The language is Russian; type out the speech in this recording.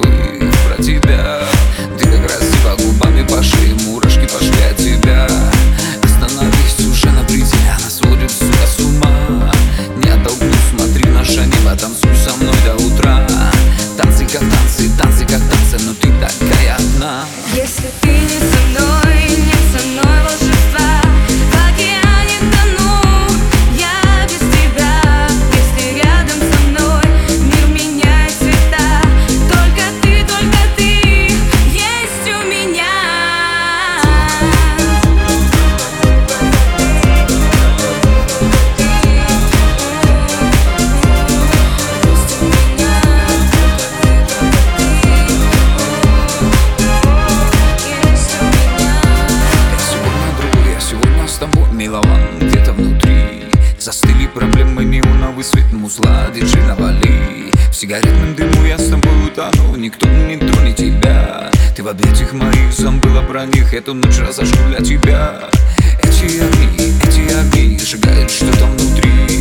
забыть про тебя. Ты как раз типа губами пошли шее мурашки пошли от тебя. милован где-то внутри. Застыли проблемы неоновый свет музла держи на вали В сигаретном дыму я с тобой утону Никто не тронет тебя. Ты в объятиях моих забыла про них Эту ночь разожгу для тебя. Эти огни, эти огни Сжигают что-то внутри.